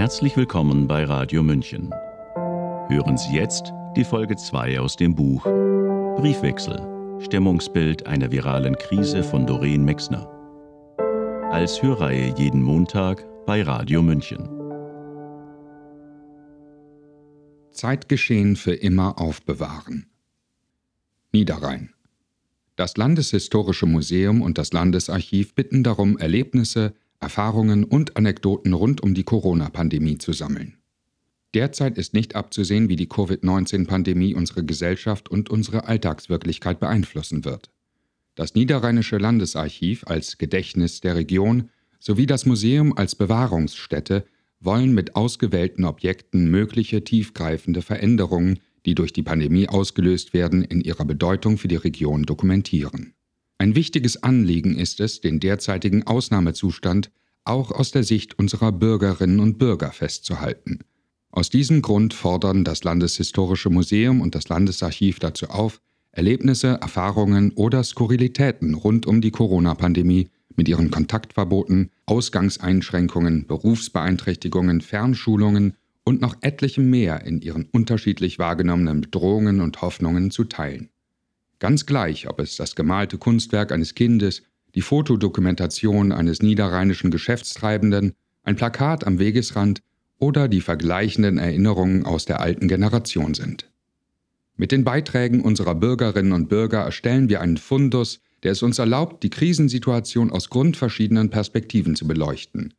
Herzlich willkommen bei Radio München. Hören Sie jetzt die Folge 2 aus dem Buch Briefwechsel. Stimmungsbild einer viralen Krise von Doreen Mexner. Als Hörreihe jeden Montag bei Radio München. Zeitgeschehen für immer aufbewahren. Niederrhein. Das Landeshistorische Museum und das Landesarchiv bitten darum, Erlebnisse, Erfahrungen und Anekdoten rund um die Corona-Pandemie zu sammeln. Derzeit ist nicht abzusehen, wie die Covid-19-Pandemie unsere Gesellschaft und unsere Alltagswirklichkeit beeinflussen wird. Das Niederrheinische Landesarchiv als Gedächtnis der Region sowie das Museum als Bewahrungsstätte wollen mit ausgewählten Objekten mögliche tiefgreifende Veränderungen, die durch die Pandemie ausgelöst werden, in ihrer Bedeutung für die Region dokumentieren. Ein wichtiges Anliegen ist es, den derzeitigen Ausnahmezustand auch aus der Sicht unserer Bürgerinnen und Bürger festzuhalten. Aus diesem Grund fordern das Landeshistorische Museum und das Landesarchiv dazu auf, Erlebnisse, Erfahrungen oder Skurrilitäten rund um die Corona-Pandemie mit ihren Kontaktverboten, Ausgangseinschränkungen, Berufsbeeinträchtigungen, Fernschulungen und noch etlichem mehr in ihren unterschiedlich wahrgenommenen Bedrohungen und Hoffnungen zu teilen. Ganz gleich, ob es das gemalte Kunstwerk eines Kindes, die Fotodokumentation eines niederrheinischen Geschäftstreibenden, ein Plakat am Wegesrand oder die vergleichenden Erinnerungen aus der alten Generation sind. Mit den Beiträgen unserer Bürgerinnen und Bürger erstellen wir einen Fundus, der es uns erlaubt, die Krisensituation aus grundverschiedenen Perspektiven zu beleuchten.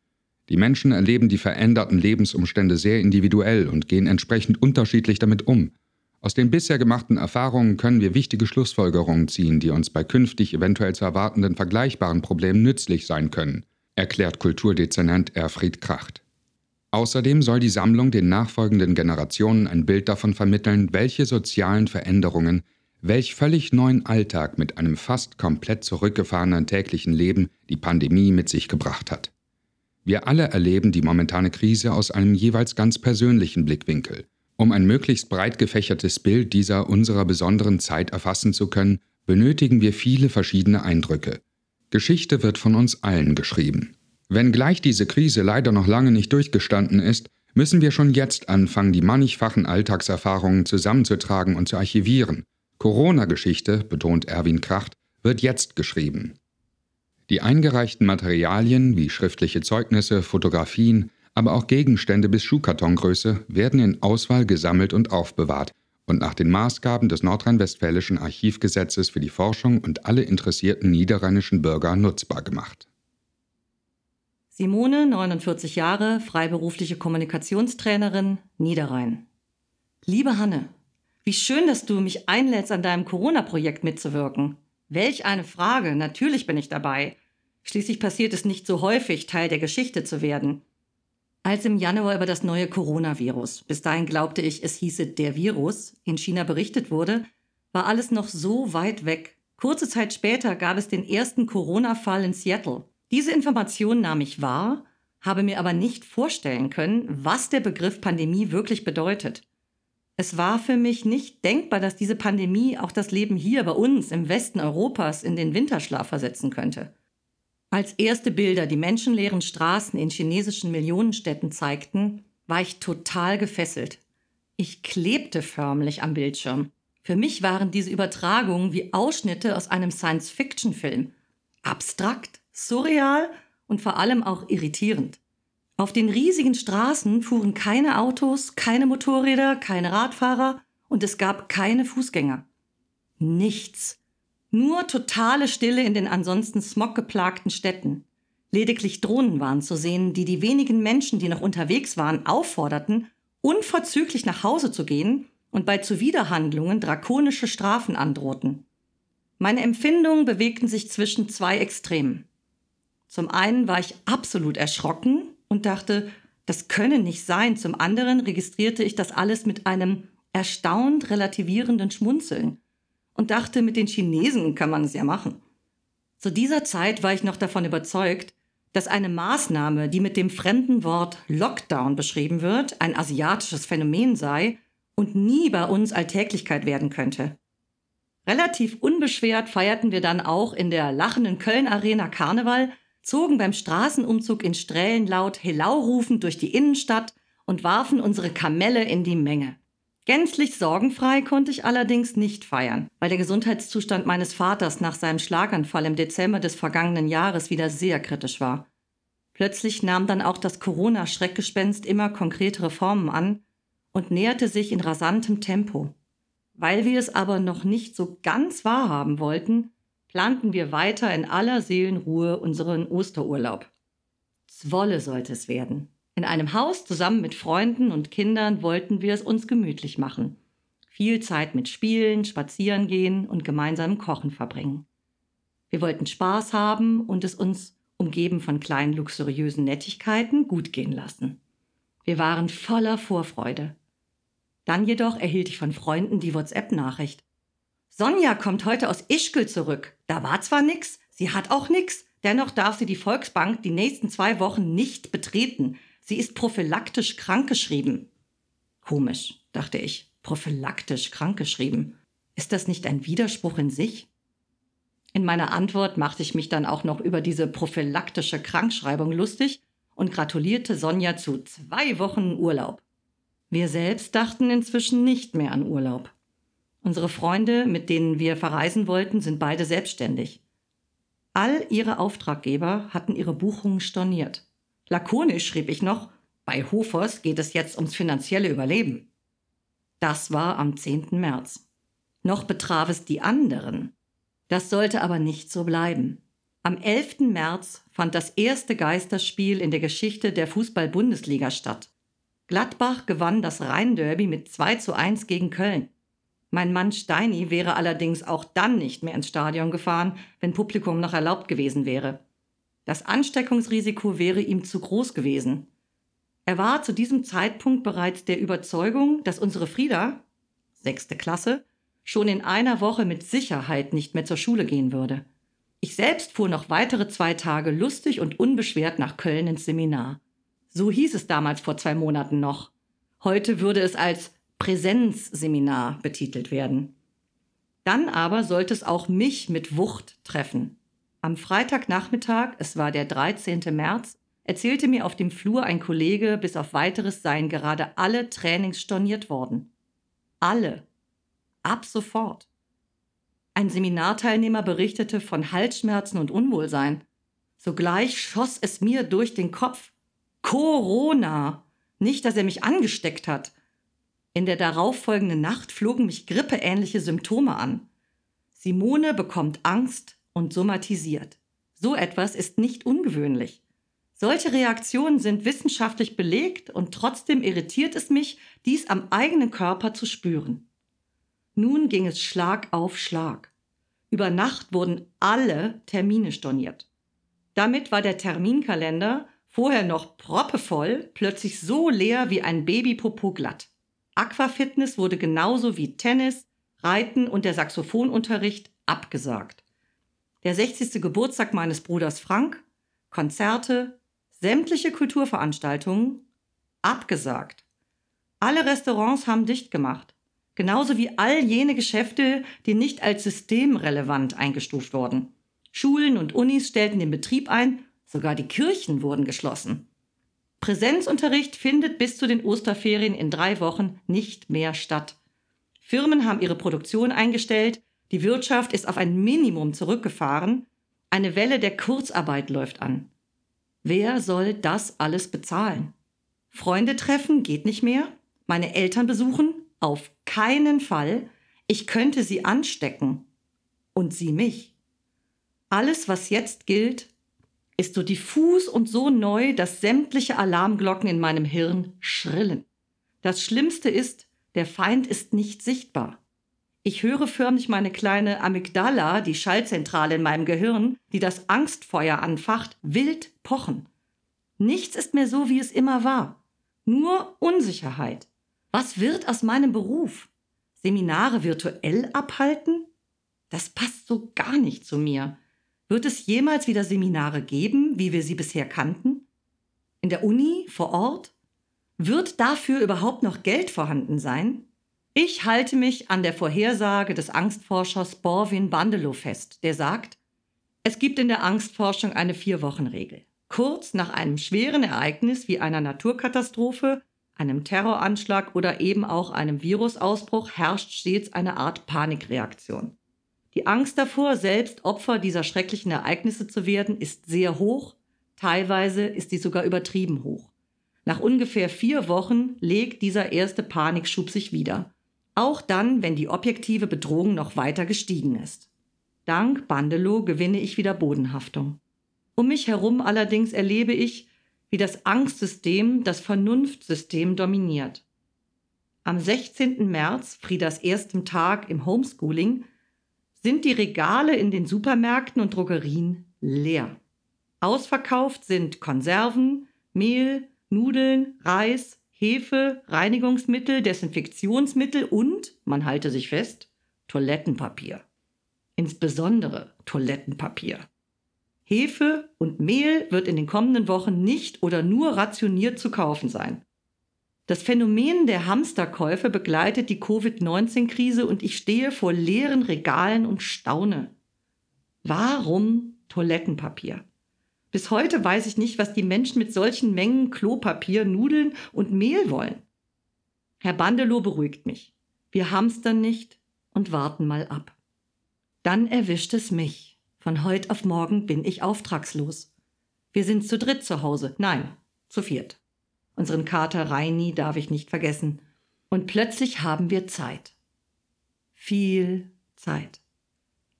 Die Menschen erleben die veränderten Lebensumstände sehr individuell und gehen entsprechend unterschiedlich damit um, aus den bisher gemachten Erfahrungen können wir wichtige Schlussfolgerungen ziehen, die uns bei künftig eventuell zu erwartenden vergleichbaren Problemen nützlich sein können, erklärt Kulturdezernent Erfried Kracht. Außerdem soll die Sammlung den nachfolgenden Generationen ein Bild davon vermitteln, welche sozialen Veränderungen, welch völlig neuen Alltag mit einem fast komplett zurückgefahrenen täglichen Leben die Pandemie mit sich gebracht hat. Wir alle erleben die momentane Krise aus einem jeweils ganz persönlichen Blickwinkel. Um ein möglichst breit gefächertes Bild dieser unserer besonderen Zeit erfassen zu können, benötigen wir viele verschiedene Eindrücke. Geschichte wird von uns allen geschrieben. Wenngleich diese Krise leider noch lange nicht durchgestanden ist, müssen wir schon jetzt anfangen, die mannigfachen Alltagserfahrungen zusammenzutragen und zu archivieren. Corona-Geschichte, betont Erwin Kracht, wird jetzt geschrieben. Die eingereichten Materialien wie schriftliche Zeugnisse, Fotografien, aber auch Gegenstände bis Schuhkartongröße werden in Auswahl gesammelt und aufbewahrt und nach den Maßgaben des nordrhein-westfälischen Archivgesetzes für die Forschung und alle interessierten niederrheinischen Bürger nutzbar gemacht. Simone, 49 Jahre, freiberufliche Kommunikationstrainerin, Niederrhein. Liebe Hanne, wie schön, dass du mich einlädst, an deinem Corona-Projekt mitzuwirken. Welch eine Frage, natürlich bin ich dabei. Schließlich passiert es nicht so häufig, Teil der Geschichte zu werden. Als im Januar über das neue Coronavirus, bis dahin glaubte ich, es hieße der Virus, in China berichtet wurde, war alles noch so weit weg. Kurze Zeit später gab es den ersten Corona-Fall in Seattle. Diese Information nahm ich wahr, habe mir aber nicht vorstellen können, was der Begriff Pandemie wirklich bedeutet. Es war für mich nicht denkbar, dass diese Pandemie auch das Leben hier bei uns im Westen Europas in den Winterschlaf versetzen könnte. Als erste Bilder die menschenleeren Straßen in chinesischen Millionenstädten zeigten, war ich total gefesselt. Ich klebte förmlich am Bildschirm. Für mich waren diese Übertragungen wie Ausschnitte aus einem Science-Fiction-Film. Abstrakt, surreal und vor allem auch irritierend. Auf den riesigen Straßen fuhren keine Autos, keine Motorräder, keine Radfahrer und es gab keine Fußgänger. Nichts. Nur totale Stille in den ansonsten smoggeplagten Städten. Lediglich Drohnen waren zu sehen, die die wenigen Menschen, die noch unterwegs waren, aufforderten, unverzüglich nach Hause zu gehen und bei Zuwiderhandlungen drakonische Strafen androhten. Meine Empfindungen bewegten sich zwischen zwei Extremen. Zum einen war ich absolut erschrocken und dachte, das könne nicht sein. Zum anderen registrierte ich das alles mit einem erstaunt relativierenden Schmunzeln und dachte, mit den Chinesen kann man es ja machen. Zu dieser Zeit war ich noch davon überzeugt, dass eine Maßnahme, die mit dem fremden Wort Lockdown beschrieben wird, ein asiatisches Phänomen sei und nie bei uns Alltäglichkeit werden könnte. Relativ unbeschwert feierten wir dann auch in der lachenden Köln Arena Karneval, zogen beim Straßenumzug in Strählen laut Helau rufend durch die Innenstadt und warfen unsere Kamelle in die Menge. Gänzlich sorgenfrei konnte ich allerdings nicht feiern, weil der Gesundheitszustand meines Vaters nach seinem Schlaganfall im Dezember des vergangenen Jahres wieder sehr kritisch war. Plötzlich nahm dann auch das Corona-Schreckgespenst immer konkretere Formen an und näherte sich in rasantem Tempo. Weil wir es aber noch nicht so ganz wahrhaben wollten, planten wir weiter in aller Seelenruhe unseren Osterurlaub. Zwolle sollte es werden. In einem Haus zusammen mit Freunden und Kindern wollten wir es uns gemütlich machen. Viel Zeit mit Spielen, Spazieren gehen und gemeinsamem Kochen verbringen. Wir wollten Spaß haben und es uns, umgeben von kleinen luxuriösen Nettigkeiten, gut gehen lassen. Wir waren voller Vorfreude. Dann jedoch erhielt ich von Freunden die WhatsApp-Nachricht. Sonja kommt heute aus Ischgl zurück. Da war zwar nix, sie hat auch nix, dennoch darf sie die Volksbank die nächsten zwei Wochen nicht betreten. Sie ist prophylaktisch krankgeschrieben. Komisch, dachte ich. Prophylaktisch krankgeschrieben. Ist das nicht ein Widerspruch in sich? In meiner Antwort machte ich mich dann auch noch über diese prophylaktische Krankschreibung lustig und gratulierte Sonja zu zwei Wochen Urlaub. Wir selbst dachten inzwischen nicht mehr an Urlaub. Unsere Freunde, mit denen wir verreisen wollten, sind beide selbstständig. All ihre Auftraggeber hatten ihre Buchungen storniert. Lakonisch schrieb ich noch, bei Hofers geht es jetzt ums finanzielle Überleben. Das war am 10. März. Noch betraf es die anderen. Das sollte aber nicht so bleiben. Am 11. März fand das erste Geisterspiel in der Geschichte der Fußball-Bundesliga statt. Gladbach gewann das Rhein-Derby mit 2 zu 1 gegen Köln. Mein Mann Steini wäre allerdings auch dann nicht mehr ins Stadion gefahren, wenn Publikum noch erlaubt gewesen wäre. Das Ansteckungsrisiko wäre ihm zu groß gewesen. Er war zu diesem Zeitpunkt bereits der Überzeugung, dass unsere Frieda, sechste Klasse, schon in einer Woche mit Sicherheit nicht mehr zur Schule gehen würde. Ich selbst fuhr noch weitere zwei Tage lustig und unbeschwert nach Köln ins Seminar. So hieß es damals vor zwei Monaten noch. Heute würde es als Präsenzseminar betitelt werden. Dann aber sollte es auch mich mit Wucht treffen. Am Freitagnachmittag, es war der 13. März, erzählte mir auf dem Flur ein Kollege, bis auf weiteres seien gerade alle Trainings storniert worden. Alle. Ab sofort. Ein Seminarteilnehmer berichtete von Halsschmerzen und Unwohlsein. Sogleich schoss es mir durch den Kopf. Corona! Nicht, dass er mich angesteckt hat. In der darauffolgenden Nacht flogen mich grippeähnliche Symptome an. Simone bekommt Angst, und somatisiert. So etwas ist nicht ungewöhnlich. Solche Reaktionen sind wissenschaftlich belegt und trotzdem irritiert es mich, dies am eigenen Körper zu spüren. Nun ging es Schlag auf Schlag. Über Nacht wurden alle Termine storniert. Damit war der Terminkalender, vorher noch proppevoll, plötzlich so leer wie ein Babypopo glatt. Aquafitness wurde genauso wie Tennis, Reiten und der Saxophonunterricht abgesagt der 60. Geburtstag meines Bruders Frank, Konzerte, sämtliche Kulturveranstaltungen abgesagt. Alle Restaurants haben dicht gemacht, genauso wie all jene Geschäfte, die nicht als systemrelevant eingestuft wurden. Schulen und Unis stellten den Betrieb ein, sogar die Kirchen wurden geschlossen. Präsenzunterricht findet bis zu den Osterferien in drei Wochen nicht mehr statt. Firmen haben ihre Produktion eingestellt, die Wirtschaft ist auf ein Minimum zurückgefahren. Eine Welle der Kurzarbeit läuft an. Wer soll das alles bezahlen? Freunde treffen geht nicht mehr. Meine Eltern besuchen? Auf keinen Fall. Ich könnte sie anstecken. Und sie mich. Alles, was jetzt gilt, ist so diffus und so neu, dass sämtliche Alarmglocken in meinem Hirn schrillen. Das Schlimmste ist, der Feind ist nicht sichtbar. Ich höre förmlich meine kleine Amygdala, die Schallzentrale in meinem Gehirn, die das Angstfeuer anfacht, wild pochen. Nichts ist mehr so, wie es immer war. Nur Unsicherheit. Was wird aus meinem Beruf? Seminare virtuell abhalten? Das passt so gar nicht zu mir. Wird es jemals wieder Seminare geben, wie wir sie bisher kannten? In der Uni, vor Ort? Wird dafür überhaupt noch Geld vorhanden sein? Ich halte mich an der Vorhersage des Angstforschers Borwin Bandelow fest, der sagt, Es gibt in der Angstforschung eine Vier-Wochen-Regel. Kurz nach einem schweren Ereignis wie einer Naturkatastrophe, einem Terroranschlag oder eben auch einem Virusausbruch herrscht stets eine Art Panikreaktion. Die Angst davor, selbst Opfer dieser schrecklichen Ereignisse zu werden, ist sehr hoch, teilweise ist sie sogar übertrieben hoch. Nach ungefähr vier Wochen legt dieser erste Panikschub sich wieder. Auch dann, wenn die objektive Bedrohung noch weiter gestiegen ist. Dank Bandelow gewinne ich wieder Bodenhaftung. Um mich herum allerdings erlebe ich, wie das Angstsystem das Vernunftsystem dominiert. Am 16. März, Friedas erstem Tag im Homeschooling, sind die Regale in den Supermärkten und Drogerien leer. Ausverkauft sind Konserven, Mehl, Nudeln, Reis, Hefe, Reinigungsmittel, Desinfektionsmittel und, man halte sich fest, Toilettenpapier. Insbesondere Toilettenpapier. Hefe und Mehl wird in den kommenden Wochen nicht oder nur rationiert zu kaufen sein. Das Phänomen der Hamsterkäufe begleitet die Covid-19-Krise und ich stehe vor leeren Regalen und staune. Warum Toilettenpapier? Bis heute weiß ich nicht, was die Menschen mit solchen Mengen Klopapier, Nudeln und Mehl wollen. Herr Bandelow beruhigt mich. Wir hamstern nicht und warten mal ab. Dann erwischt es mich. Von heute auf morgen bin ich auftragslos. Wir sind zu dritt zu Hause. Nein, zu viert. Unseren Kater Reini darf ich nicht vergessen. Und plötzlich haben wir Zeit. Viel Zeit.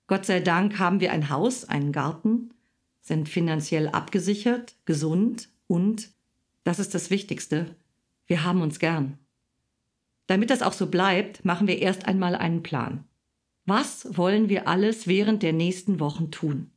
Gott sei Dank haben wir ein Haus, einen Garten, sind finanziell abgesichert, gesund und, das ist das Wichtigste, wir haben uns gern. Damit das auch so bleibt, machen wir erst einmal einen Plan. Was wollen wir alles während der nächsten Wochen tun?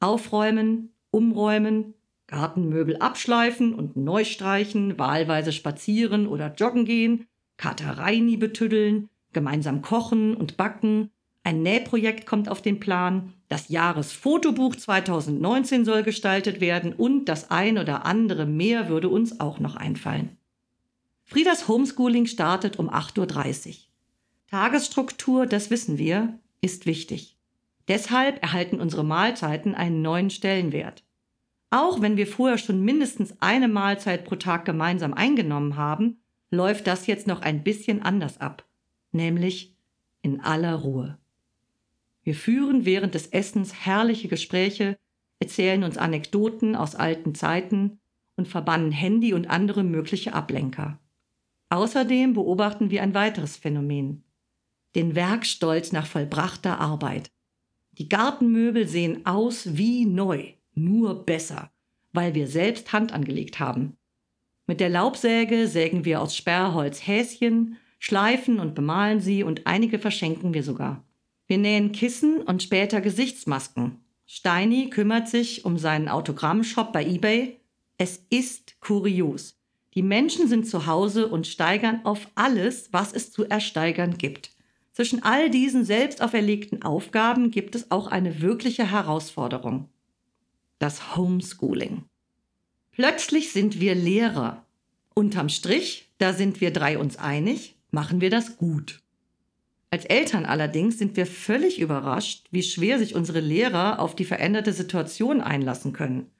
Aufräumen, umräumen, Gartenmöbel abschleifen und neu streichen, wahlweise spazieren oder joggen gehen, Katereini betüddeln, gemeinsam kochen und backen, ein Nähprojekt kommt auf den Plan, das Jahresfotobuch 2019 soll gestaltet werden und das ein oder andere mehr würde uns auch noch einfallen. Friedas Homeschooling startet um 8.30 Uhr. Tagesstruktur, das wissen wir, ist wichtig. Deshalb erhalten unsere Mahlzeiten einen neuen Stellenwert. Auch wenn wir vorher schon mindestens eine Mahlzeit pro Tag gemeinsam eingenommen haben, läuft das jetzt noch ein bisschen anders ab, nämlich in aller Ruhe. Wir führen während des Essens herrliche Gespräche, erzählen uns Anekdoten aus alten Zeiten und verbannen Handy und andere mögliche Ablenker. Außerdem beobachten wir ein weiteres Phänomen, den Werkstolz nach vollbrachter Arbeit. Die Gartenmöbel sehen aus wie neu nur besser, weil wir selbst Hand angelegt haben. Mit der Laubsäge sägen wir aus Sperrholz Häschen, schleifen und bemalen sie und einige verschenken wir sogar. Wir nähen Kissen und später Gesichtsmasken. Steini kümmert sich um seinen Autogrammshop bei eBay. Es ist kurios. Die Menschen sind zu Hause und steigern auf alles, was es zu ersteigern gibt. Zwischen all diesen selbst auferlegten Aufgaben gibt es auch eine wirkliche Herausforderung das Homeschooling. Plötzlich sind wir Lehrer. Unterm Strich, da sind wir drei uns einig, machen wir das gut. Als Eltern allerdings sind wir völlig überrascht, wie schwer sich unsere Lehrer auf die veränderte Situation einlassen können.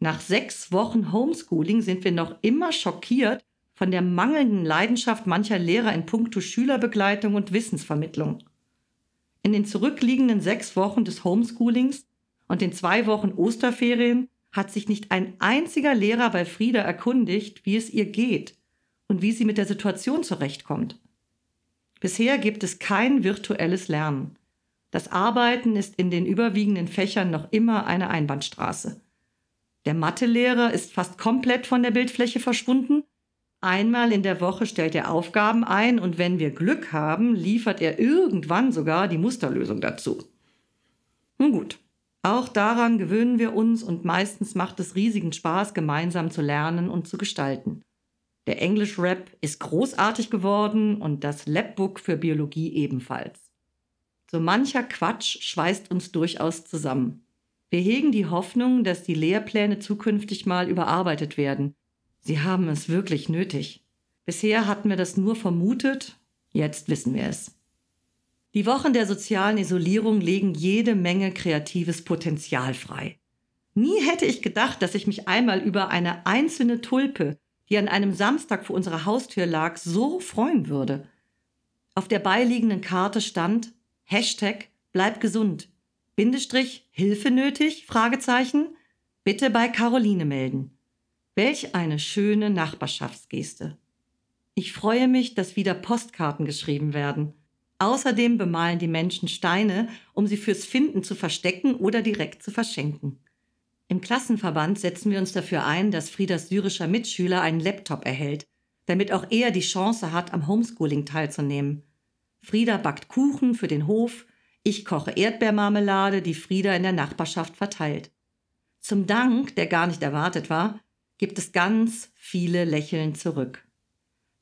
Nach sechs Wochen Homeschooling sind wir noch immer schockiert von der mangelnden Leidenschaft mancher Lehrer in puncto Schülerbegleitung und Wissensvermittlung. In den zurückliegenden sechs Wochen des Homeschoolings und in zwei Wochen Osterferien hat sich nicht ein einziger Lehrer bei Frieda erkundigt, wie es ihr geht und wie sie mit der Situation zurechtkommt. Bisher gibt es kein virtuelles Lernen. Das Arbeiten ist in den überwiegenden Fächern noch immer eine Einbahnstraße. Der Mathelehrer ist fast komplett von der Bildfläche verschwunden. Einmal in der Woche stellt er Aufgaben ein und wenn wir Glück haben, liefert er irgendwann sogar die Musterlösung dazu. Nun gut, auch daran gewöhnen wir uns und meistens macht es riesigen Spaß, gemeinsam zu lernen und zu gestalten. Der Englisch-Rap ist großartig geworden und das Labbook für Biologie ebenfalls. So mancher Quatsch schweißt uns durchaus zusammen. Wir hegen die Hoffnung, dass die Lehrpläne zukünftig mal überarbeitet werden. Sie haben es wirklich nötig. Bisher hatten wir das nur vermutet, jetzt wissen wir es. Die Wochen der sozialen Isolierung legen jede Menge kreatives Potenzial frei. Nie hätte ich gedacht, dass ich mich einmal über eine einzelne Tulpe, die an einem Samstag vor unserer Haustür lag, so freuen würde. Auf der beiliegenden Karte stand Hashtag Bleib gesund, Bindestrich Hilfe nötig? Fragezeichen. Bitte bei Caroline melden. Welch eine schöne Nachbarschaftsgeste. Ich freue mich, dass wieder Postkarten geschrieben werden. Außerdem bemalen die Menschen Steine, um sie fürs Finden zu verstecken oder direkt zu verschenken. Im Klassenverband setzen wir uns dafür ein, dass Friedas syrischer Mitschüler einen Laptop erhält, damit auch er die Chance hat, am Homeschooling teilzunehmen. Frieda backt Kuchen für den Hof, ich koche Erdbeermarmelade, die Frieda in der Nachbarschaft verteilt. Zum Dank, der gar nicht erwartet war, gibt es ganz viele Lächeln zurück.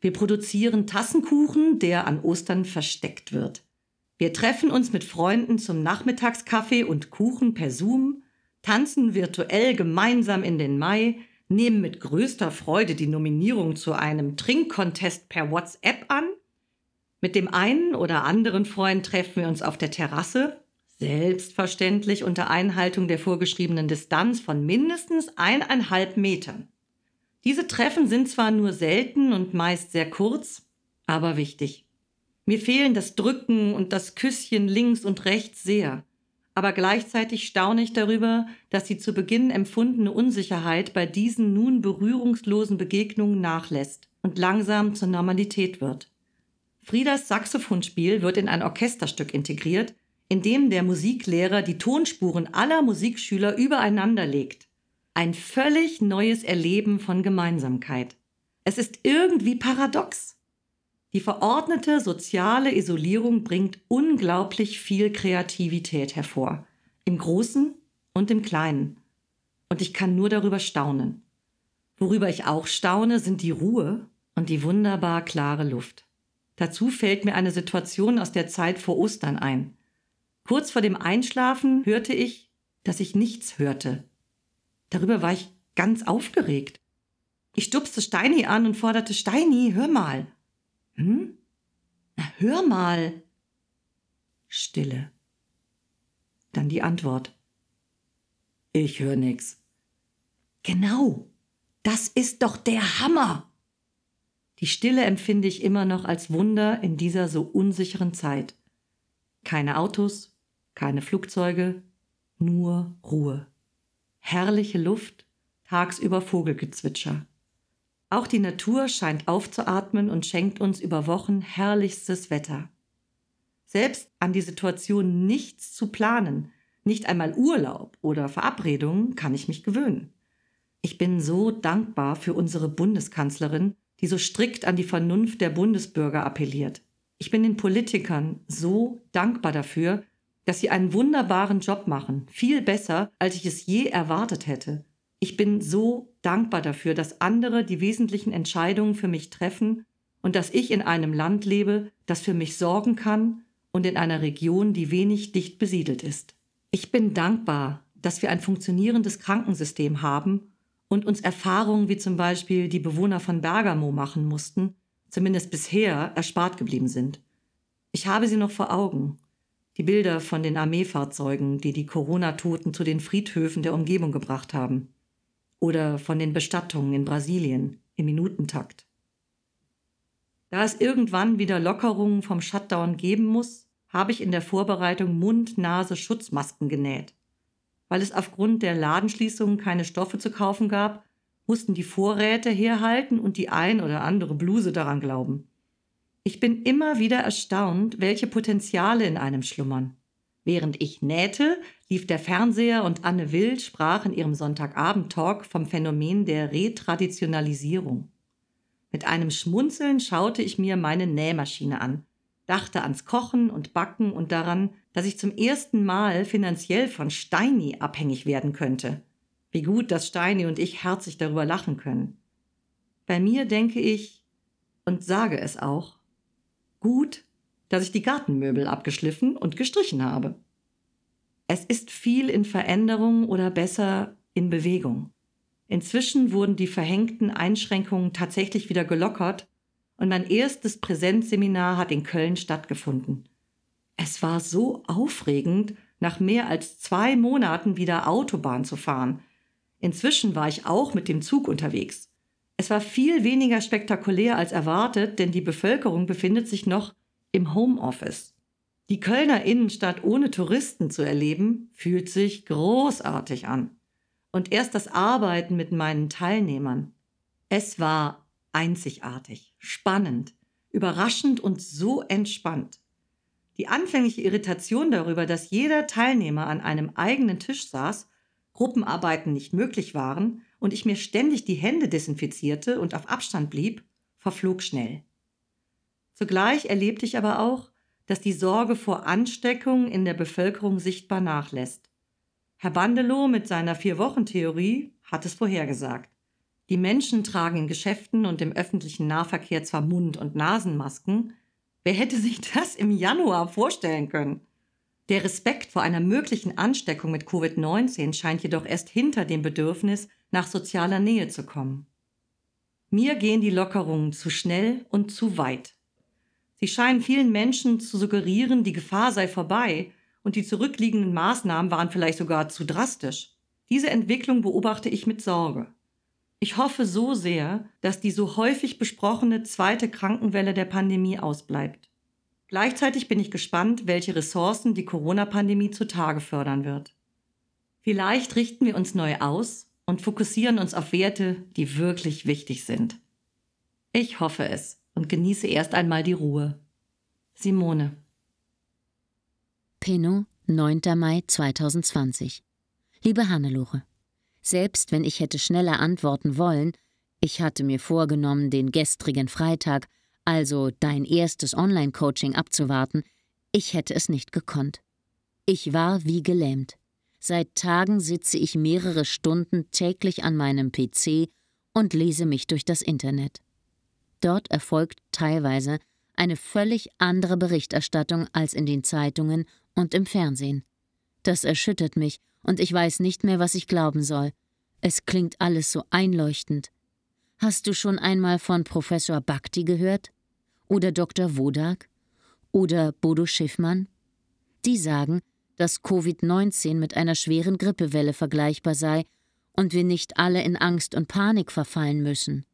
Wir produzieren Tassenkuchen, der an Ostern versteckt wird. Wir treffen uns mit Freunden zum Nachmittagskaffee und Kuchen per Zoom, tanzen virtuell gemeinsam in den Mai, nehmen mit größter Freude die Nominierung zu einem Trinkcontest per WhatsApp an. Mit dem einen oder anderen Freund treffen wir uns auf der Terrasse, selbstverständlich unter Einhaltung der vorgeschriebenen Distanz von mindestens eineinhalb Metern. Diese Treffen sind zwar nur selten und meist sehr kurz, aber wichtig. Mir fehlen das Drücken und das Küsschen links und rechts sehr aber gleichzeitig staune ich darüber, dass die zu Beginn empfundene Unsicherheit bei diesen nun berührungslosen Begegnungen nachlässt und langsam zur Normalität wird. Friedas Saxophonspiel wird in ein Orchesterstück integriert, in dem der Musiklehrer die Tonspuren aller Musikschüler übereinander legt. Ein völlig neues Erleben von Gemeinsamkeit. Es ist irgendwie paradox. Die verordnete soziale Isolierung bringt unglaublich viel Kreativität hervor, im Großen und im Kleinen. Und ich kann nur darüber staunen. Worüber ich auch staune, sind die Ruhe und die wunderbar klare Luft. Dazu fällt mir eine Situation aus der Zeit vor Ostern ein. Kurz vor dem Einschlafen hörte ich, dass ich nichts hörte. Darüber war ich ganz aufgeregt. Ich stupste Steini an und forderte Steini, hör mal. Hm? Na, hör mal. Stille. Dann die Antwort. Ich hör nix. Genau. Das ist doch der Hammer. Die Stille empfinde ich immer noch als Wunder in dieser so unsicheren Zeit. Keine Autos, keine Flugzeuge, nur Ruhe. Herrliche Luft, tagsüber Vogelgezwitscher. Auch die Natur scheint aufzuatmen und schenkt uns über Wochen herrlichstes Wetter. Selbst an die Situation nichts zu planen, nicht einmal Urlaub oder Verabredungen, kann ich mich gewöhnen. Ich bin so dankbar für unsere Bundeskanzlerin, die so strikt an die Vernunft der Bundesbürger appelliert. Ich bin den Politikern so dankbar dafür, dass sie einen wunderbaren Job machen, viel besser, als ich es je erwartet hätte. Ich bin so dankbar dafür, dass andere die wesentlichen Entscheidungen für mich treffen und dass ich in einem Land lebe, das für mich sorgen kann und in einer Region, die wenig dicht besiedelt ist. Ich bin dankbar, dass wir ein funktionierendes Krankensystem haben und uns Erfahrungen wie zum Beispiel die Bewohner von Bergamo machen mussten, zumindest bisher erspart geblieben sind. Ich habe sie noch vor Augen. Die Bilder von den Armeefahrzeugen, die die Corona-Toten zu den Friedhöfen der Umgebung gebracht haben oder von den Bestattungen in Brasilien im Minutentakt. Da es irgendwann wieder Lockerungen vom Shutdown geben muss, habe ich in der Vorbereitung Mund-Nase-Schutzmasken genäht. Weil es aufgrund der Ladenschließungen keine Stoffe zu kaufen gab, mussten die Vorräte herhalten und die ein oder andere Bluse daran glauben. Ich bin immer wieder erstaunt, welche Potenziale in einem schlummern. Während ich nähte, lief der Fernseher und Anne Will sprach in ihrem Sonntagabend-Talk vom Phänomen der Retraditionalisierung. Mit einem Schmunzeln schaute ich mir meine Nähmaschine an, dachte ans Kochen und Backen und daran, dass ich zum ersten Mal finanziell von Steini abhängig werden könnte. Wie gut, dass Steini und ich herzlich darüber lachen können. Bei mir denke ich und sage es auch. Gut, dass ich die Gartenmöbel abgeschliffen und gestrichen habe. Es ist viel in Veränderung oder besser in Bewegung. Inzwischen wurden die verhängten Einschränkungen tatsächlich wieder gelockert und mein erstes Präsenzseminar hat in Köln stattgefunden. Es war so aufregend, nach mehr als zwei Monaten wieder Autobahn zu fahren. Inzwischen war ich auch mit dem Zug unterwegs. Es war viel weniger spektakulär als erwartet, denn die Bevölkerung befindet sich noch im Homeoffice. Die Kölner Innenstadt ohne Touristen zu erleben, fühlt sich großartig an. Und erst das Arbeiten mit meinen Teilnehmern. Es war einzigartig, spannend, überraschend und so entspannt. Die anfängliche Irritation darüber, dass jeder Teilnehmer an einem eigenen Tisch saß, Gruppenarbeiten nicht möglich waren und ich mir ständig die Hände desinfizierte und auf Abstand blieb, verflog schnell. Zugleich erlebte ich aber auch, dass die Sorge vor Ansteckung in der Bevölkerung sichtbar nachlässt. Herr Bandelow mit seiner Vier-Wochen-Theorie hat es vorhergesagt. Die Menschen tragen in Geschäften und im öffentlichen Nahverkehr zwar Mund- und Nasenmasken, wer hätte sich das im Januar vorstellen können? Der Respekt vor einer möglichen Ansteckung mit Covid-19 scheint jedoch erst hinter dem Bedürfnis nach sozialer Nähe zu kommen. Mir gehen die Lockerungen zu schnell und zu weit. Sie scheinen vielen Menschen zu suggerieren, die Gefahr sei vorbei und die zurückliegenden Maßnahmen waren vielleicht sogar zu drastisch. Diese Entwicklung beobachte ich mit Sorge. Ich hoffe so sehr, dass die so häufig besprochene zweite Krankenwelle der Pandemie ausbleibt. Gleichzeitig bin ich gespannt, welche Ressourcen die Corona-Pandemie zutage fördern wird. Vielleicht richten wir uns neu aus und fokussieren uns auf Werte, die wirklich wichtig sind. Ich hoffe es und genieße erst einmal die Ruhe. Simone. Pinot, 9. Mai 2020. Liebe Hannelore, selbst wenn ich hätte schneller antworten wollen, ich hatte mir vorgenommen, den gestrigen Freitag, also dein erstes Online-Coaching abzuwarten, ich hätte es nicht gekonnt. Ich war wie gelähmt. Seit Tagen sitze ich mehrere Stunden täglich an meinem PC und lese mich durch das Internet. Dort erfolgt teilweise eine völlig andere Berichterstattung als in den Zeitungen und im Fernsehen. Das erschüttert mich und ich weiß nicht mehr, was ich glauben soll. Es klingt alles so einleuchtend. Hast du schon einmal von Professor Bhakti gehört? Oder Dr. Wodak? Oder Bodo Schiffmann? Die sagen, dass Covid-19 mit einer schweren Grippewelle vergleichbar sei und wir nicht alle in Angst und Panik verfallen müssen.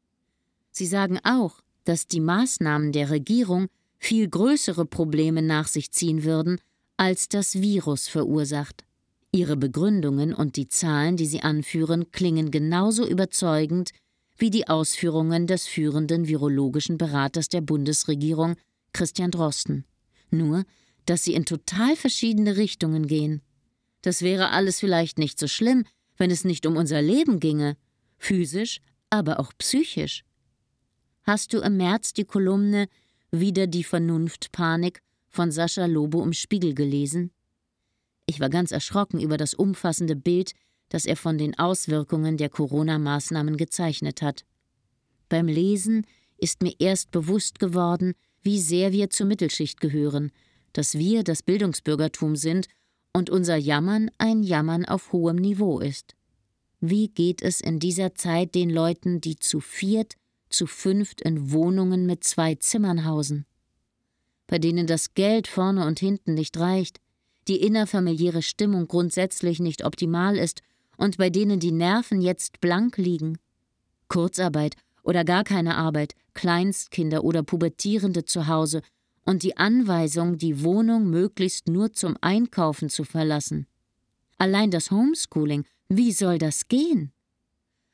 Sie sagen auch, dass die Maßnahmen der Regierung viel größere Probleme nach sich ziehen würden, als das Virus verursacht. Ihre Begründungen und die Zahlen, die sie anführen, klingen genauso überzeugend wie die Ausführungen des führenden virologischen Beraters der Bundesregierung, Christian Drosten. Nur, dass sie in total verschiedene Richtungen gehen. Das wäre alles vielleicht nicht so schlimm, wenn es nicht um unser Leben ginge, physisch, aber auch psychisch. Hast du im März die Kolumne Wieder die Vernunftpanik von Sascha Lobo im Spiegel gelesen? Ich war ganz erschrocken über das umfassende Bild, das er von den Auswirkungen der Corona-Maßnahmen gezeichnet hat. Beim Lesen ist mir erst bewusst geworden, wie sehr wir zur Mittelschicht gehören, dass wir das Bildungsbürgertum sind und unser Jammern ein Jammern auf hohem Niveau ist. Wie geht es in dieser Zeit den Leuten, die zu viert, zu fünft in Wohnungen mit zwei Zimmern hausen? Bei denen das Geld vorne und hinten nicht reicht, die innerfamiliäre Stimmung grundsätzlich nicht optimal ist und bei denen die Nerven jetzt blank liegen. Kurzarbeit oder gar keine Arbeit, Kleinstkinder oder Pubertierende zu Hause und die Anweisung, die Wohnung möglichst nur zum Einkaufen zu verlassen. Allein das Homeschooling, wie soll das gehen?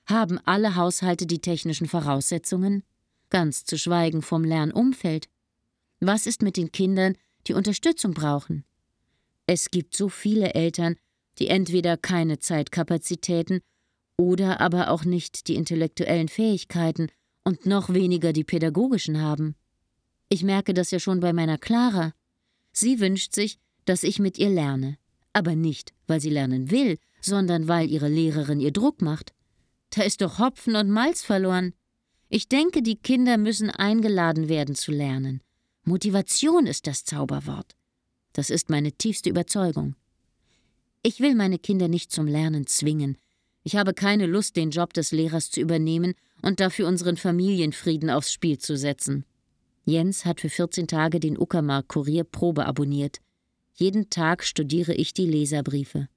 Haben alle Haushalte die technischen Voraussetzungen? Ganz zu schweigen vom Lernumfeld. Was ist mit den Kindern, die Unterstützung brauchen? Es gibt so viele Eltern, die entweder keine Zeitkapazitäten oder aber auch nicht die intellektuellen Fähigkeiten und noch weniger die pädagogischen haben. Ich merke das ja schon bei meiner Clara. Sie wünscht sich, dass ich mit ihr lerne, aber nicht, weil sie lernen will, sondern weil ihre Lehrerin ihr Druck macht. Da ist doch Hopfen und Malz verloren. Ich denke, die Kinder müssen eingeladen werden zu lernen. Motivation ist das Zauberwort. Das ist meine tiefste Überzeugung. Ich will meine Kinder nicht zum Lernen zwingen. Ich habe keine Lust, den Job des Lehrers zu übernehmen und dafür unseren Familienfrieden aufs Spiel zu setzen. Jens hat für 14 Tage den Uckermark Kurier Probe abonniert. Jeden Tag studiere ich die Leserbriefe.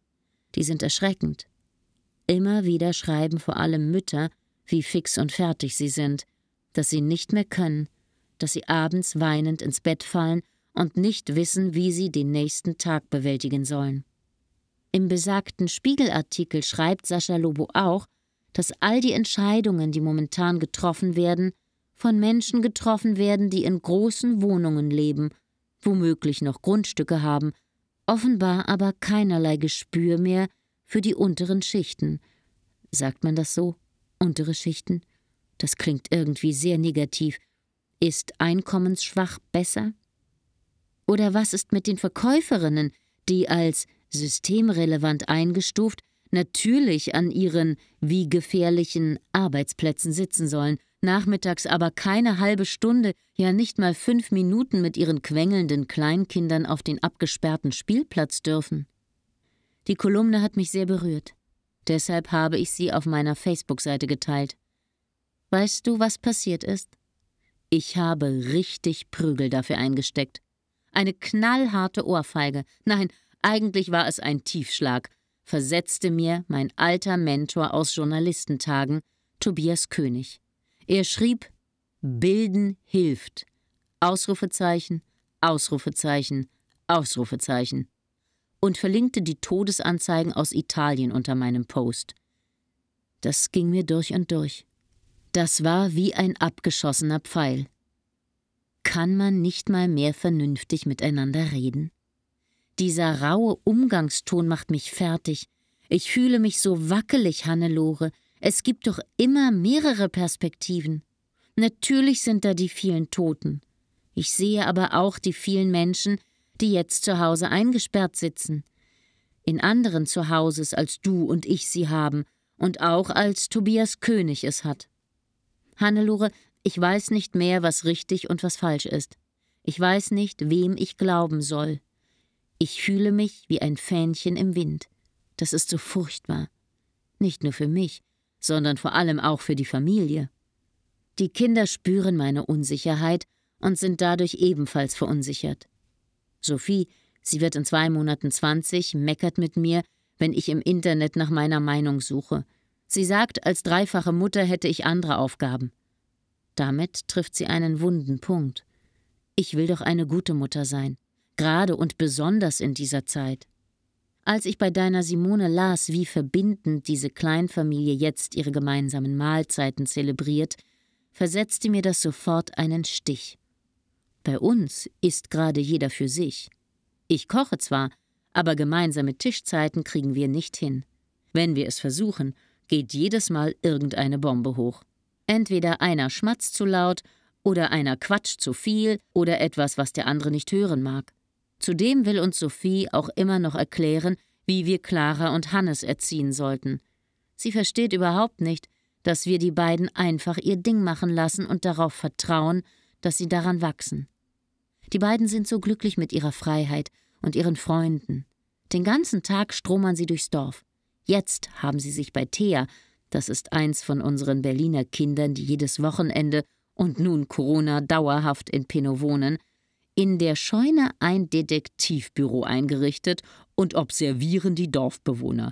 Die sind erschreckend. Immer wieder schreiben vor allem Mütter, wie fix und fertig sie sind, dass sie nicht mehr können, dass sie abends weinend ins Bett fallen und nicht wissen, wie sie den nächsten Tag bewältigen sollen. Im besagten Spiegelartikel schreibt Sascha Lobo auch, dass all die Entscheidungen, die momentan getroffen werden, von Menschen getroffen werden, die in großen Wohnungen leben, womöglich noch Grundstücke haben, offenbar aber keinerlei Gespür mehr für die unteren Schichten. Sagt man das so? Untere Schichten? Das klingt irgendwie sehr negativ. Ist einkommensschwach besser? Oder was ist mit den Verkäuferinnen, die als systemrelevant eingestuft natürlich an ihren wie gefährlichen Arbeitsplätzen sitzen sollen, nachmittags aber keine halbe Stunde, ja nicht mal fünf Minuten mit ihren quengelnden Kleinkindern auf den abgesperrten Spielplatz dürfen. Die Kolumne hat mich sehr berührt. Deshalb habe ich sie auf meiner Facebook-Seite geteilt. Weißt du, was passiert ist? Ich habe richtig Prügel dafür eingesteckt. Eine knallharte Ohrfeige, nein, eigentlich war es ein Tiefschlag, versetzte mir mein alter Mentor aus Journalistentagen, Tobias König. Er schrieb Bilden hilft. Ausrufezeichen, Ausrufezeichen, Ausrufezeichen. Und verlinkte die Todesanzeigen aus Italien unter meinem Post. Das ging mir durch und durch. Das war wie ein abgeschossener Pfeil. Kann man nicht mal mehr vernünftig miteinander reden? Dieser raue Umgangston macht mich fertig. Ich fühle mich so wackelig, Hannelore. Es gibt doch immer mehrere Perspektiven. Natürlich sind da die vielen Toten. Ich sehe aber auch die vielen Menschen, die jetzt zu Hause eingesperrt sitzen. In anderen Zuhauses, als du und ich sie haben und auch als Tobias König es hat. Hannelore, ich weiß nicht mehr, was richtig und was falsch ist. Ich weiß nicht, wem ich glauben soll. Ich fühle mich wie ein Fähnchen im Wind. Das ist so furchtbar. Nicht nur für mich, sondern vor allem auch für die Familie. Die Kinder spüren meine Unsicherheit und sind dadurch ebenfalls verunsichert. Sophie, sie wird in zwei Monaten zwanzig, meckert mit mir, wenn ich im Internet nach meiner Meinung suche. Sie sagt, als dreifache Mutter hätte ich andere Aufgaben. Damit trifft sie einen wunden Punkt. Ich will doch eine gute Mutter sein gerade und besonders in dieser Zeit. Als ich bei deiner Simone las, wie verbindend diese Kleinfamilie jetzt ihre gemeinsamen Mahlzeiten zelebriert, versetzte mir das sofort einen Stich. Bei uns isst gerade jeder für sich. Ich koche zwar, aber gemeinsame Tischzeiten kriegen wir nicht hin. Wenn wir es versuchen, geht jedes Mal irgendeine Bombe hoch. Entweder einer schmatzt zu laut oder einer quatscht zu viel oder etwas, was der andere nicht hören mag. Zudem will uns Sophie auch immer noch erklären, wie wir Clara und Hannes erziehen sollten. Sie versteht überhaupt nicht, dass wir die beiden einfach ihr Ding machen lassen und darauf vertrauen, dass sie daran wachsen. Die beiden sind so glücklich mit ihrer Freiheit und ihren Freunden. Den ganzen Tag stromern sie durchs Dorf. Jetzt haben sie sich bei Thea, das ist eins von unseren Berliner Kindern, die jedes Wochenende und nun Corona dauerhaft in Pinnow wohnen, in der Scheune ein Detektivbüro eingerichtet und observieren die Dorfbewohner.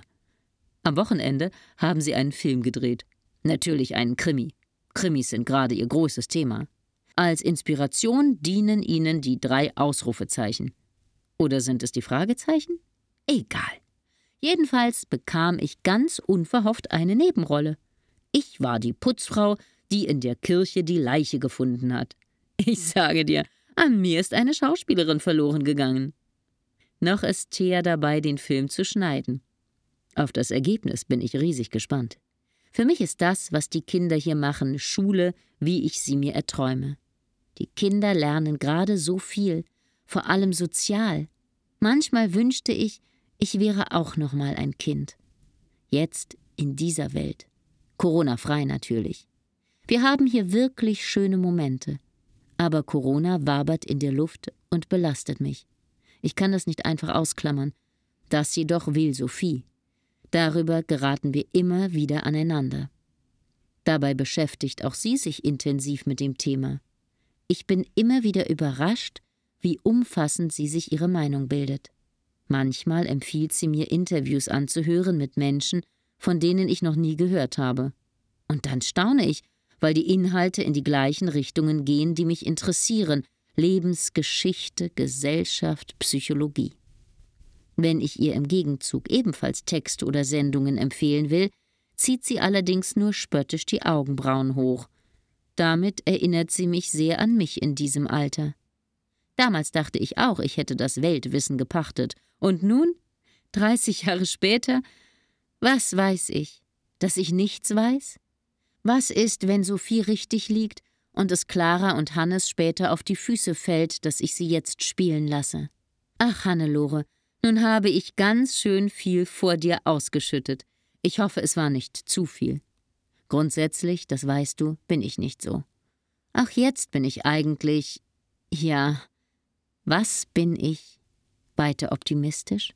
Am Wochenende haben sie einen Film gedreht. Natürlich einen Krimi. Krimis sind gerade ihr großes Thema. Als Inspiration dienen ihnen die drei Ausrufezeichen. Oder sind es die Fragezeichen? Egal. Jedenfalls bekam ich ganz unverhofft eine Nebenrolle. Ich war die Putzfrau, die in der Kirche die Leiche gefunden hat. Ich sage dir, an mir ist eine Schauspielerin verloren gegangen. Noch ist Thea dabei, den Film zu schneiden. Auf das Ergebnis bin ich riesig gespannt. Für mich ist das, was die Kinder hier machen, Schule, wie ich sie mir erträume. Die Kinder lernen gerade so viel, vor allem sozial. Manchmal wünschte ich, ich wäre auch noch mal ein Kind. Jetzt in dieser Welt. Corona-frei natürlich. Wir haben hier wirklich schöne Momente. Aber Corona wabert in der Luft und belastet mich. Ich kann das nicht einfach ausklammern. Das jedoch will Sophie. Darüber geraten wir immer wieder aneinander. Dabei beschäftigt auch sie sich intensiv mit dem Thema. Ich bin immer wieder überrascht, wie umfassend sie sich ihre Meinung bildet. Manchmal empfiehlt sie mir, Interviews anzuhören mit Menschen, von denen ich noch nie gehört habe. Und dann staune ich, weil die Inhalte in die gleichen Richtungen gehen, die mich interessieren Lebensgeschichte, Gesellschaft, Psychologie. Wenn ich ihr im Gegenzug ebenfalls Texte oder Sendungen empfehlen will, zieht sie allerdings nur spöttisch die Augenbrauen hoch. Damit erinnert sie mich sehr an mich in diesem Alter. Damals dachte ich auch, ich hätte das Weltwissen gepachtet. Und nun, 30 Jahre später, was weiß ich? Dass ich nichts weiß? Was ist, wenn Sophie richtig liegt und es Clara und Hannes später auf die Füße fällt, dass ich sie jetzt spielen lasse? Ach, Hannelore, nun habe ich ganz schön viel vor dir ausgeschüttet. Ich hoffe, es war nicht zu viel. Grundsätzlich, das weißt du, bin ich nicht so. Ach, jetzt bin ich eigentlich. Ja. Was bin ich? Weiter optimistisch?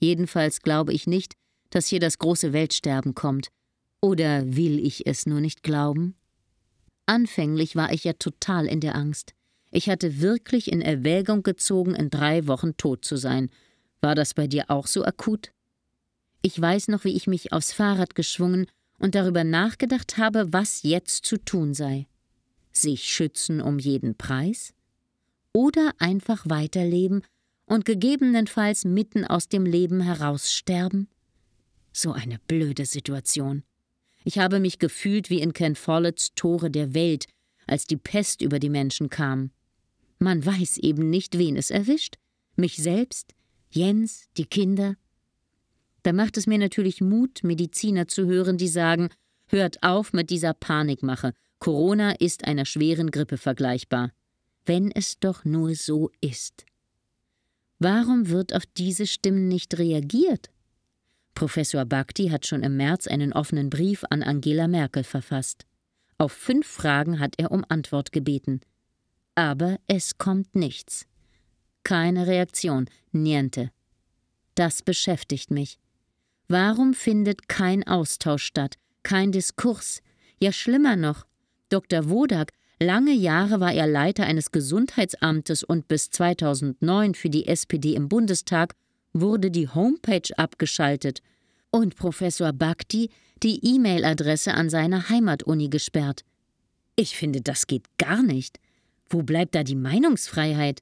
Jedenfalls glaube ich nicht, dass hier das große Weltsterben kommt. Oder will ich es nur nicht glauben? Anfänglich war ich ja total in der Angst. Ich hatte wirklich in Erwägung gezogen, in drei Wochen tot zu sein. War das bei dir auch so akut? Ich weiß noch, wie ich mich aufs Fahrrad geschwungen und darüber nachgedacht habe, was jetzt zu tun sei. Sich schützen um jeden Preis? Oder einfach weiterleben und gegebenenfalls mitten aus dem Leben heraussterben? So eine blöde Situation. Ich habe mich gefühlt wie in Ken Folletts Tore der Welt, als die Pest über die Menschen kam. Man weiß eben nicht, wen es erwischt. Mich selbst, Jens, die Kinder, da macht es mir natürlich Mut, Mediziner zu hören, die sagen, hört auf mit dieser Panikmache. Corona ist einer schweren Grippe vergleichbar. Wenn es doch nur so ist. Warum wird auf diese Stimmen nicht reagiert? Professor Bhakti hat schon im März einen offenen Brief an Angela Merkel verfasst. Auf fünf Fragen hat er um Antwort gebeten. Aber es kommt nichts. Keine Reaktion, niente. Das beschäftigt mich. Warum findet kein Austausch statt, kein Diskurs? Ja, schlimmer noch, Dr. Wodak, lange Jahre war er Leiter eines Gesundheitsamtes und bis 2009 für die SPD im Bundestag, wurde die Homepage abgeschaltet und Professor Bhakti die E-Mail-Adresse an seine Heimatuni gesperrt. Ich finde, das geht gar nicht. Wo bleibt da die Meinungsfreiheit?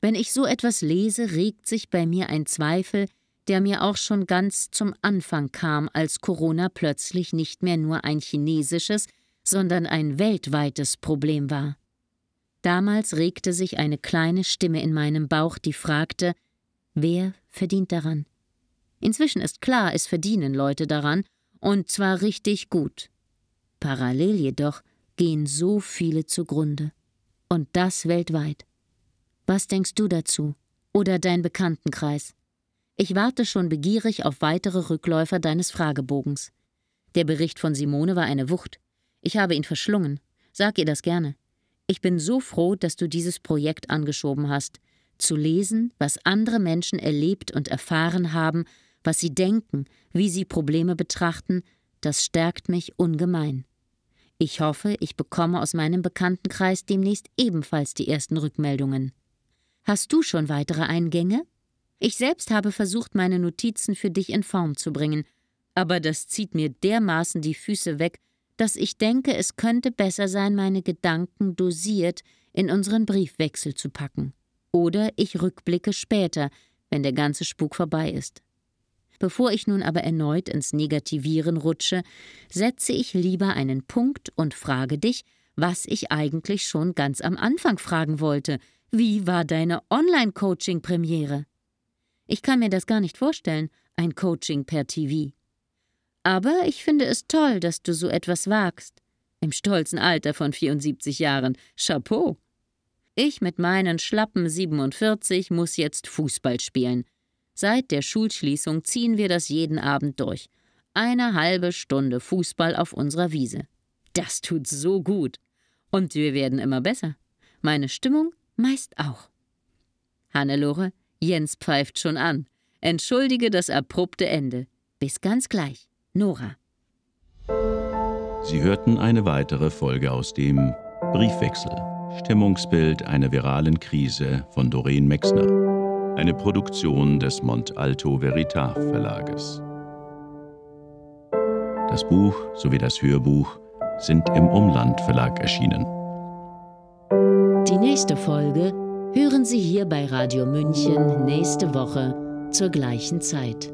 Wenn ich so etwas lese, regt sich bei mir ein Zweifel, der mir auch schon ganz zum Anfang kam, als Corona plötzlich nicht mehr nur ein chinesisches, sondern ein weltweites Problem war. Damals regte sich eine kleine Stimme in meinem Bauch, die fragte, wer verdient daran? Inzwischen ist klar, es verdienen Leute daran, und zwar richtig gut. Parallel jedoch gehen so viele zugrunde. Und das weltweit. Was denkst du dazu? Oder dein Bekanntenkreis? Ich warte schon begierig auf weitere Rückläufer deines Fragebogens. Der Bericht von Simone war eine Wucht. Ich habe ihn verschlungen. Sag ihr das gerne. Ich bin so froh, dass du dieses Projekt angeschoben hast. Zu lesen, was andere Menschen erlebt und erfahren haben, was sie denken, wie sie Probleme betrachten, das stärkt mich ungemein. Ich hoffe, ich bekomme aus meinem Bekanntenkreis demnächst ebenfalls die ersten Rückmeldungen. Hast du schon weitere Eingänge? Ich selbst habe versucht, meine Notizen für dich in Form zu bringen, aber das zieht mir dermaßen die Füße weg, dass ich denke, es könnte besser sein, meine Gedanken dosiert in unseren Briefwechsel zu packen. Oder ich rückblicke später, wenn der ganze Spuk vorbei ist. Bevor ich nun aber erneut ins Negativieren rutsche, setze ich lieber einen Punkt und frage dich, was ich eigentlich schon ganz am Anfang fragen wollte. Wie war deine Online-Coaching-Premiere? Ich kann mir das gar nicht vorstellen, ein Coaching per TV. Aber ich finde es toll, dass du so etwas wagst. Im stolzen Alter von 74 Jahren. Chapeau! Ich mit meinen schlappen 47 muss jetzt Fußball spielen. Seit der Schulschließung ziehen wir das jeden Abend durch. Eine halbe Stunde Fußball auf unserer Wiese. Das tut so gut. Und wir werden immer besser. Meine Stimmung meist auch. Hannelore, Jens pfeift schon an. Entschuldige das abrupte Ende. Bis ganz gleich. Nora. Sie hörten eine weitere Folge aus dem Briefwechsel. Stimmungsbild einer viralen Krise von Doreen Mexner. eine Produktion des Mont Alto Veritas Verlages. Das Buch sowie das Hörbuch sind im Umland Verlag erschienen. Die nächste Folge hören Sie hier bei Radio München nächste Woche zur gleichen Zeit.